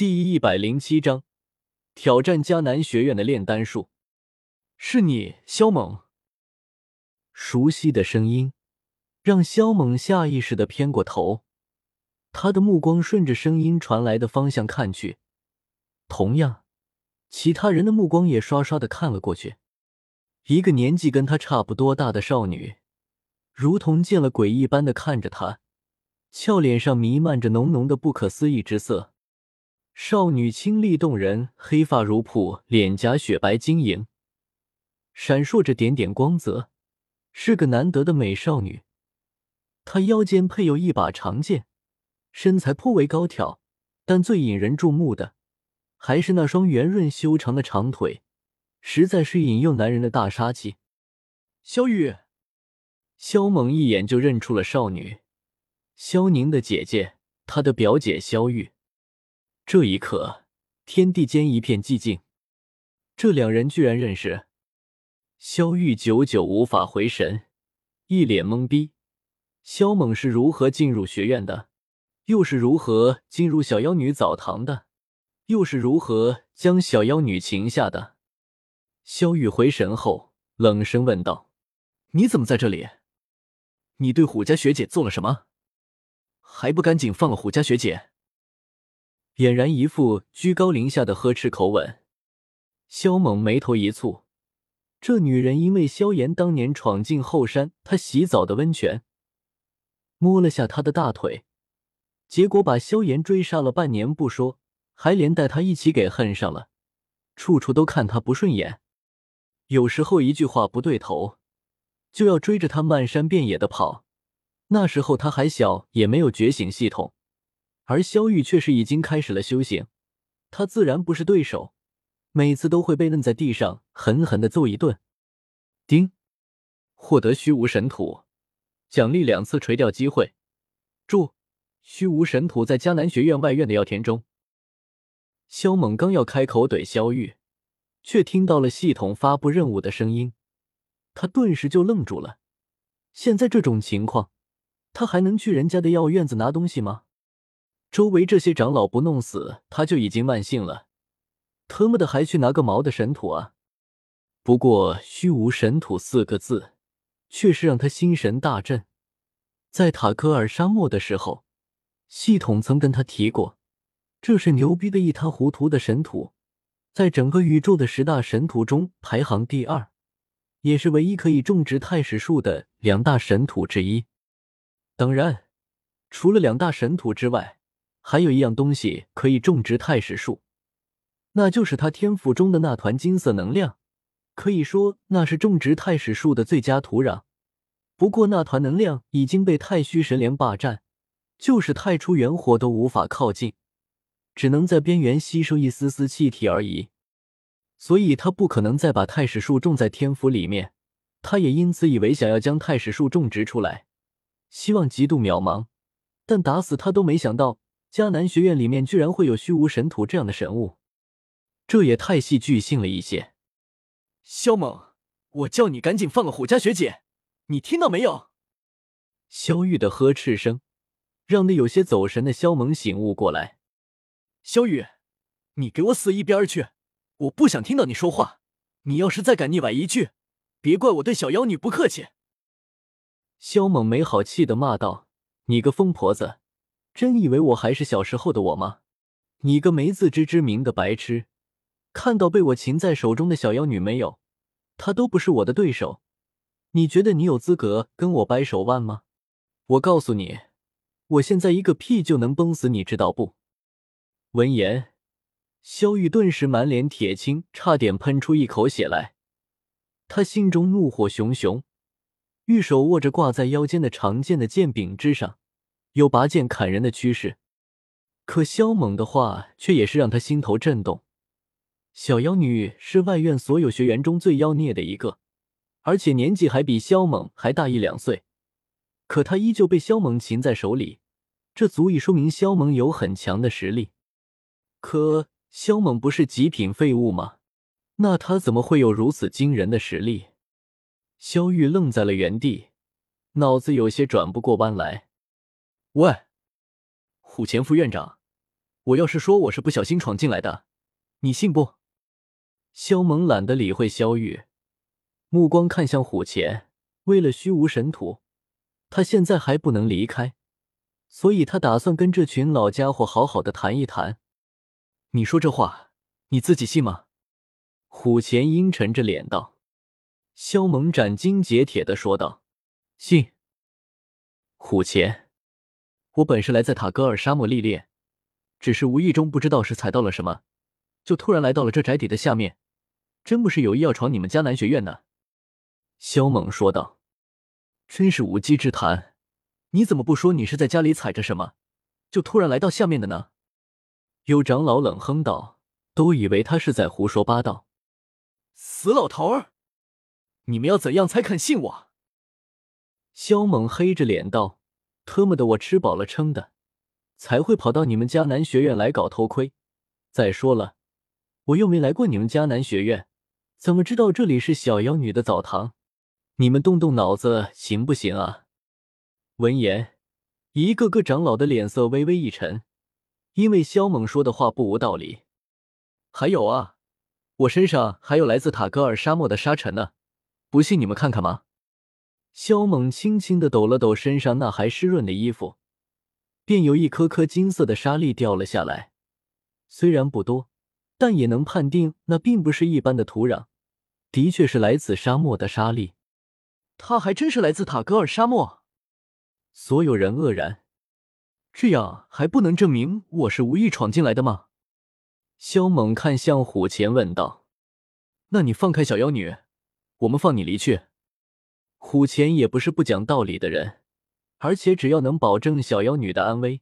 第一百零七章挑战迦南学院的炼丹术。是你，萧猛。熟悉的声音让萧猛下意识的偏过头，他的目光顺着声音传来的方向看去，同样，其他人的目光也刷刷的看了过去。一个年纪跟他差不多大的少女，如同见了鬼一般的看着他。俏脸上弥漫着浓浓的不可思议之色，少女清丽动人，黑发如瀑，脸颊雪白晶莹，闪烁着点点光泽，是个难得的美少女。她腰间配有一把长剑，身材颇为高挑，但最引人注目的还是那双圆润修长的长腿，实在是引诱男人的大杀器。萧雨，萧猛一眼就认出了少女。萧宁的姐姐，她的表姐萧玉。这一刻，天地间一片寂静。这两人居然认识。萧玉久久无法回神，一脸懵逼。萧猛是如何进入学院的？又是如何进入小妖女澡堂的？又是如何将小妖女擒下的？萧玉回神后，冷声问道：“你怎么在这里？你对虎家学姐做了什么？”还不赶紧放了虎家学姐！俨然一副居高临下的呵斥口吻。萧猛眉头一蹙，这女人因为萧炎当年闯进后山他洗澡的温泉，摸了下他的大腿，结果把萧炎追杀了半年不说，还连带他一起给恨上了，处处都看他不顺眼。有时候一句话不对头，就要追着他漫山遍野的跑。那时候他还小，也没有觉醒系统，而萧玉却是已经开始了修行，他自然不是对手，每次都会被摁在地上狠狠的揍一顿。丁，获得虚无神土，奖励两次垂钓机会。注：虚无神土在迦南学院外院的药田中。萧猛刚要开口怼萧玉，却听到了系统发布任务的声音，他顿时就愣住了。现在这种情况。他还能去人家的药院子拿东西吗？周围这些长老不弄死他就已经万幸了，特么的还去拿个毛的神土啊！不过“虚无神土”四个字，却是让他心神大震。在塔科尔沙漠的时候，系统曾跟他提过，这是牛逼的一塌糊涂的神土，在整个宇宙的十大神土中排行第二，也是唯一可以种植太史树的两大神土之一。当然，除了两大神土之外，还有一样东西可以种植太史树，那就是他天赋中的那团金色能量。可以说，那是种植太史树的最佳土壤。不过，那团能量已经被太虚神莲霸占，就是太初元火都无法靠近，只能在边缘吸收一丝丝气体而已。所以，他不可能再把太史树种在天府里面。他也因此以为，想要将太史树种植出来。希望极度渺茫，但打死他都没想到，迦南学院里面居然会有虚无神土这样的神物，这也太戏剧性了一些。萧猛，我叫你赶紧放了虎家学姐，你听到没有？萧玉的呵斥声，让那有些走神的萧猛醒悟过来。萧玉，你给我死一边去！我不想听到你说话。你要是再敢腻歪一句，别怪我对小妖女不客气。萧猛没好气的骂道：“你个疯婆子，真以为我还是小时候的我吗？你个没自知之明的白痴，看到被我擒在手中的小妖女没有？她都不是我的对手，你觉得你有资格跟我掰手腕吗？我告诉你，我现在一个屁就能崩死你，知道不？”闻言，萧玉顿时满脸铁青，差点喷出一口血来，他心中怒火熊熊。玉手握着挂在腰间的长剑的剑柄之上，有拔剑砍人的趋势。可萧猛的话却也是让他心头震动。小妖女是外院所有学员中最妖孽的一个，而且年纪还比萧猛还大一两岁。可她依旧被萧猛擒在手里，这足以说明萧猛有很强的实力。可萧猛不是极品废物吗？那他怎么会有如此惊人的实力？萧玉愣在了原地，脑子有些转不过弯来。喂，虎前副院长，我要是说我是不小心闯进来的，你信不？肖猛懒得理会肖玉，目光看向虎前。为了虚无神土，他现在还不能离开，所以他打算跟这群老家伙好好的谈一谈。你说这话，你自己信吗？虎钳阴沉着脸道。肖猛斩钉截铁的说道：“信。”虎钳，我本是来在塔格尔沙漠历练，只是无意中不知道是踩到了什么，就突然来到了这宅邸的下面，真不是有意要闯你们迦南学院呢。”萧猛说道。“真是无稽之谈，你怎么不说你是在家里踩着什么，就突然来到下面的呢？”有长老冷哼道：“都以为他是在胡说八道。”死老头儿，你们要怎样才肯信我？萧猛黑着脸道：“特么的，我吃饱了撑的，才会跑到你们迦南学院来搞偷窥。再说了，我又没来过你们迦南学院，怎么知道这里是小妖女的澡堂？你们动动脑子行不行啊？”闻言，一个个长老的脸色微微一沉。因为萧猛说的话不无道理，还有啊，我身上还有来自塔格尔沙漠的沙尘呢，不信你们看看吗？萧猛轻轻的抖了抖身上那还湿润的衣服，便有一颗颗金色的沙粒掉了下来。虽然不多，但也能判定那并不是一般的土壤，的确是来自沙漠的沙粒。他还真是来自塔格尔沙漠，所有人愕然。这样还不能证明我是无意闯进来的吗？萧猛看向虎钳问道：“那你放开小妖女，我们放你离去。”虎钳也不是不讲道理的人，而且只要能保证小妖女的安危，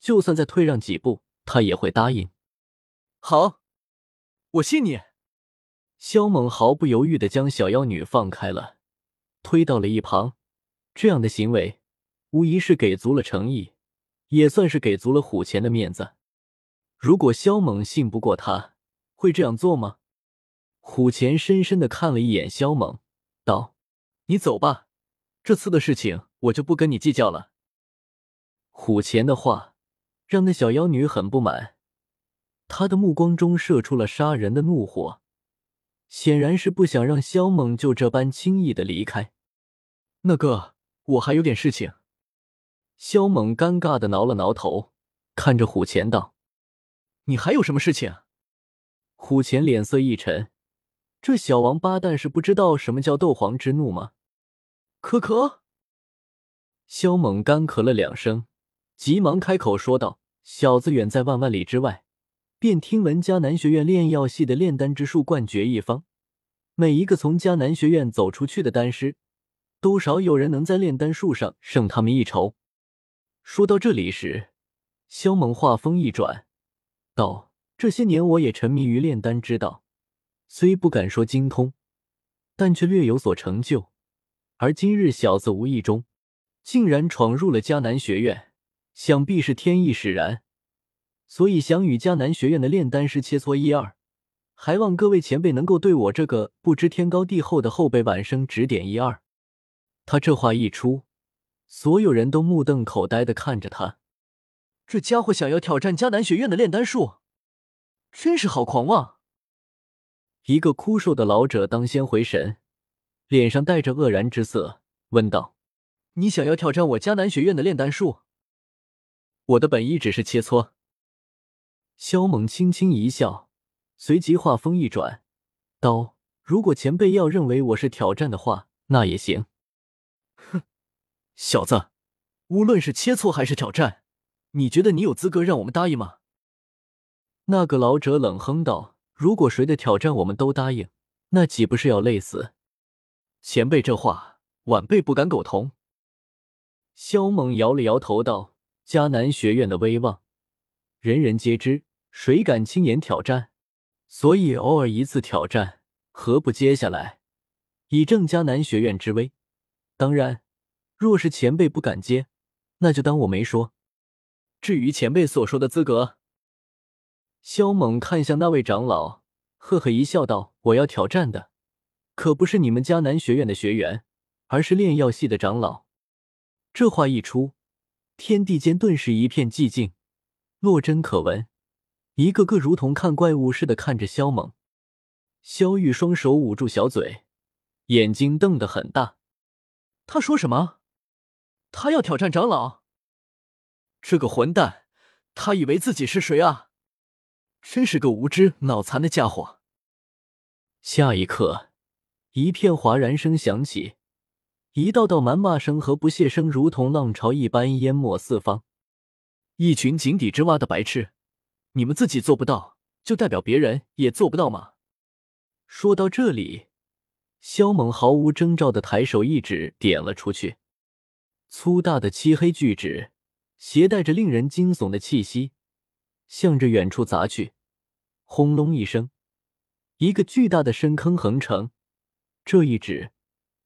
就算再退让几步，他也会答应。好，我信你。萧猛毫不犹豫的将小妖女放开了，推到了一旁。这样的行为无疑是给足了诚意。也算是给足了虎钳的面子。如果萧猛信不过他，会这样做吗？虎钳深深的看了一眼萧猛，道：“你走吧，这次的事情我就不跟你计较了。”虎钳的话让那小妖女很不满，她的目光中射出了杀人的怒火，显然是不想让萧猛就这般轻易的离开。那个，我还有点事情。萧猛尴尬的挠了挠头，看着虎钳道：“你还有什么事情？”虎钳脸色一沉，这小王八蛋是不知道什么叫斗皇之怒吗？可可。萧猛干咳了两声，急忙开口说道：“小子远在万万里之外，便听闻迦南学院炼药系的炼丹之术冠绝一方，每一个从迦南学院走出去的丹师，多少有人能在炼丹术上胜他们一筹。”说到这里时，萧猛话锋一转，道：“这些年我也沉迷于炼丹之道，虽不敢说精通，但却略有所成就。而今日小子无意中，竟然闯入了迦南学院，想必是天意使然，所以想与迦南学院的炼丹师切磋一二，还望各位前辈能够对我这个不知天高地厚的后辈晚生指点一二。”他这话一出。所有人都目瞪口呆的看着他，这家伙想要挑战迦南学院的炼丹术，真是好狂妄！一个枯瘦的老者当先回神，脸上带着愕然之色，问道：“你想要挑战我迦南学院的炼丹术？”我的本意只是切磋。萧猛轻轻一笑，随即话锋一转，道：“如果前辈要认为我是挑战的话，那也行。”哼小子，无论是切磋还是挑战，你觉得你有资格让我们答应吗？那个老者冷哼道：“如果谁的挑战我们都答应，那岂不是要累死？”前辈这话，晚辈不敢苟同。萧猛摇了摇头道：“迦南学院的威望，人人皆知，谁敢轻言挑战？所以偶尔一次挑战，何不接下来，以正迦南学院之威？当然。”若是前辈不敢接，那就当我没说。至于前辈所说的资格，萧猛看向那位长老，呵呵一笑，道：“我要挑战的，可不是你们迦南学院的学员，而是炼药系的长老。”这话一出，天地间顿时一片寂静，落针可闻，一个个如同看怪物似的看着萧猛。萧玉双手捂住小嘴，眼睛瞪得很大。他说什么？他要挑战长老？这个混蛋，他以为自己是谁啊？真是个无知脑残的家伙！下一刻，一片哗然声响起，一道道谩骂声和不屑声如同浪潮一般淹没四方。一群井底之蛙的白痴，你们自己做不到，就代表别人也做不到吗？说到这里，萧猛毫无征兆的抬手一指点了出去，粗大的漆黑巨指携带着令人惊悚的气息，向着远处砸去。轰隆一声，一个巨大的深坑横成，这一指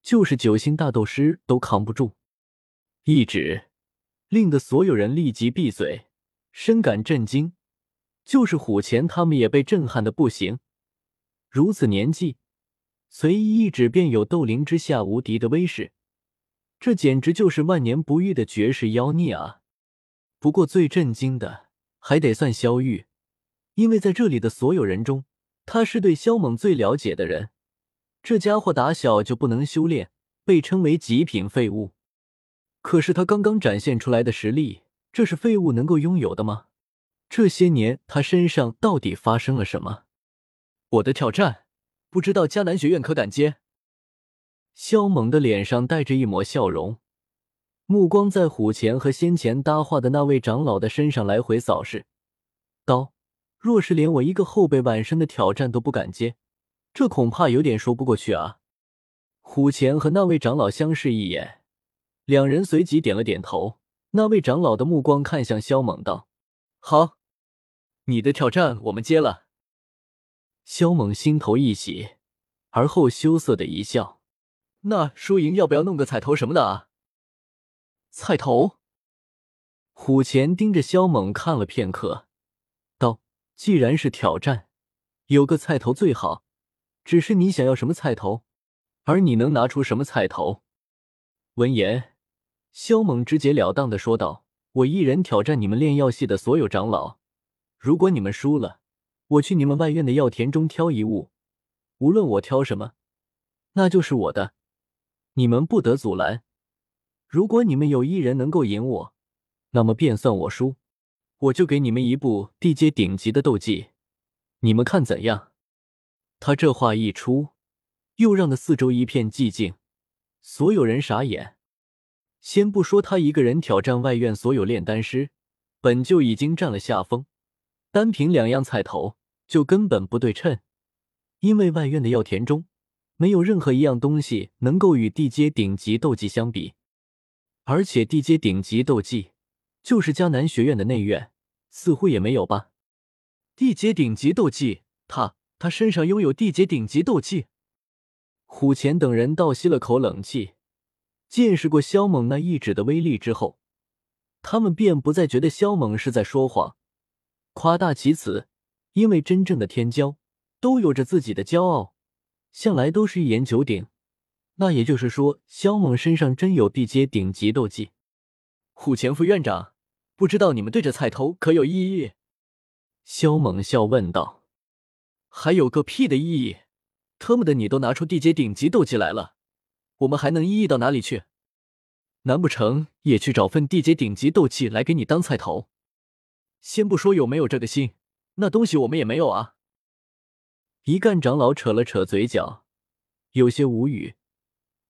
就是九星大斗师都扛不住。一指令得所有人立即闭嘴，深感震惊。就是虎钳他们也被震撼的不行。如此年纪，随意一指便有斗灵之下无敌的威势，这简直就是万年不遇的绝世妖孽啊！不过最震惊的还得算萧玉，因为在这里的所有人中，他是对萧猛最了解的人。这家伙打小就不能修炼，被称为极品废物。可是他刚刚展现出来的实力，这是废物能够拥有的吗？这些年他身上到底发生了什么？我的挑战，不知道迦南学院可敢接？萧猛的脸上带着一抹笑容，目光在虎钳和先前搭话的那位长老的身上来回扫视，道：“若是连我一个后辈晚生的挑战都不敢接，这恐怕有点说不过去啊。”虎钳和那位长老相视一眼，两人随即点了点头。那位长老的目光看向萧猛，道：“好，你的挑战我们接了。”萧猛心头一喜，而后羞涩的一笑：“那输赢要不要弄个彩头什么的啊？”菜头。虎钳盯着萧猛看了片刻，道：“既然是挑战，有个菜头最好。只是你想要什么菜头，而你能拿出什么菜头？”闻言，萧猛直截了当的说道：“我一人挑战你们炼药系的所有长老，如果你们输了。”我去你们外院的药田中挑一物，无论我挑什么，那就是我的，你们不得阻拦。如果你们有一人能够赢我，那么便算我输，我就给你们一部地阶顶级的斗技，你们看怎样？他这话一出，又让的四周一片寂静，所有人傻眼。先不说他一个人挑战外院所有炼丹师，本就已经占了下风。单凭两样菜头就根本不对称，因为外院的药田中没有任何一样东西能够与地阶顶级斗技相比，而且地阶顶级斗技就是迦南学院的内院似乎也没有吧？地阶顶级斗技，他他身上拥有地阶顶级斗技？虎钳等人倒吸了口冷气，见识过萧猛那一指的威力之后，他们便不再觉得萧猛是在说谎。夸大其词，因为真正的天骄都有着自己的骄傲，向来都是一言九鼎。那也就是说，萧猛身上真有地阶顶级斗技。虎前副院长，不知道你们对着菜头可有异议？萧猛笑问道。还有个屁的意义！特么的，你都拿出地阶顶级斗技来了，我们还能异议到哪里去？难不成也去找份地阶顶级斗技来给你当菜头？先不说有没有这个心，那东西我们也没有啊。一干长老扯了扯嘴角，有些无语，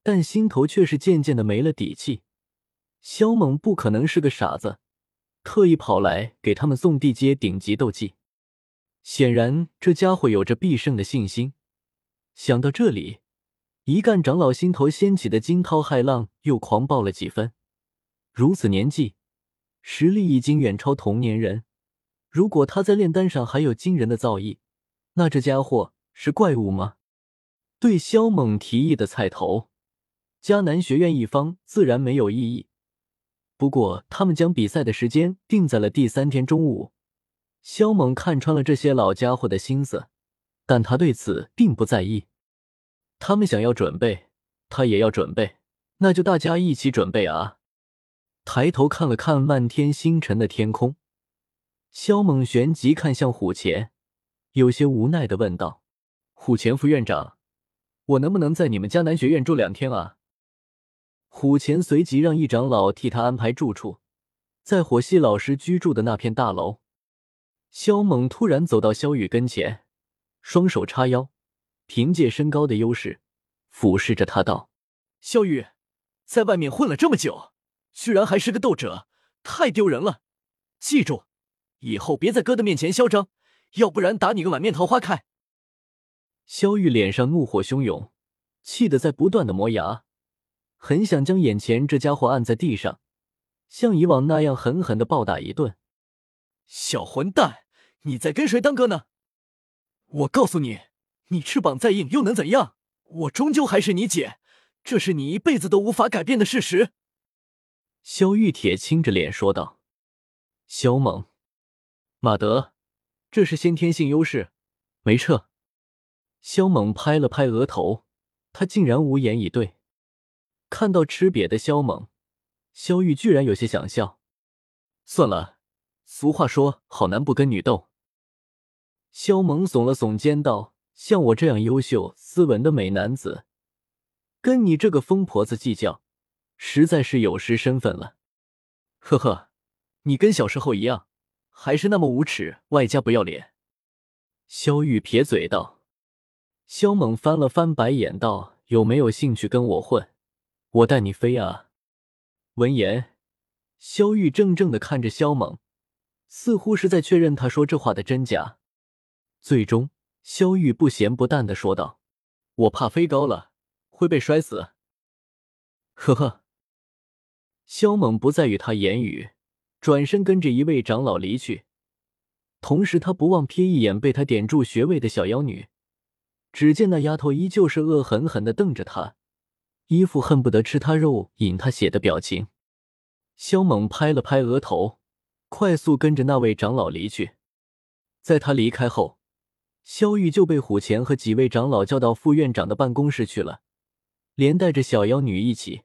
但心头却是渐渐的没了底气。萧猛不可能是个傻子，特意跑来给他们送地阶顶级斗技，显然这家伙有着必胜的信心。想到这里，一干长老心头掀起的惊涛骇浪又狂暴了几分。如此年纪。实力已经远超同年人，如果他在炼丹上还有惊人的造诣，那这家伙是怪物吗？对萧猛提议的菜头，迦南学院一方自然没有异议。不过，他们将比赛的时间定在了第三天中午。萧猛看穿了这些老家伙的心思，但他对此并不在意。他们想要准备，他也要准备，那就大家一起准备啊！抬头看了看漫天星辰的天空，萧猛旋即看向虎钳，有些无奈的问道：“虎钳副院长，我能不能在你们迦南学院住两天啊？”虎钳随即让一长老替他安排住处，在火系老师居住的那片大楼。萧猛突然走到萧雨跟前，双手叉腰，凭借身高的优势，俯视着他道：“萧雨，在外面混了这么久，居然还是个斗者，太丢人了！记住，以后别在哥的面前嚣张，要不然打你个满面桃花开！”萧玉脸上怒火汹涌，气得在不断的磨牙，很想将眼前这家伙按在地上，像以往那样狠狠的暴打一顿。小混蛋，你在跟谁当哥呢？我告诉你，你翅膀再硬又能怎样？我终究还是你姐，这是你一辈子都无法改变的事实。萧玉铁青着脸说道：“萧猛，马德，这是先天性优势，没撤。”萧猛拍了拍额头，他竟然无言以对。看到吃瘪的萧猛，萧玉居然有些想笑。算了。俗话说，好男不跟女斗。萧猛耸了耸肩道：“像我这样优秀、斯文的美男子，跟你这个疯婆子计较，实在是有失身份了。”呵呵，你跟小时候一样，还是那么无耻，外加不要脸。”萧玉撇嘴道。萧猛翻了翻白眼道：“有没有兴趣跟我混？我带你飞啊！”闻言，萧玉怔怔的看着萧猛。似乎是在确认他说这话的真假。最终，萧玉不咸不淡的说道：“我怕飞高了会被摔死。”呵呵。萧猛不再与他言语，转身跟着一位长老离去。同时，他不忘瞥一眼被他点住穴位的小妖女。只见那丫头依旧是恶狠狠的瞪着他，一副恨不得吃他肉、饮他血的表情。萧猛拍了拍额头。快速跟着那位长老离去，在他离开后，萧玉就被虎钳和几位长老叫到副院长的办公室去了，连带着小妖女一起。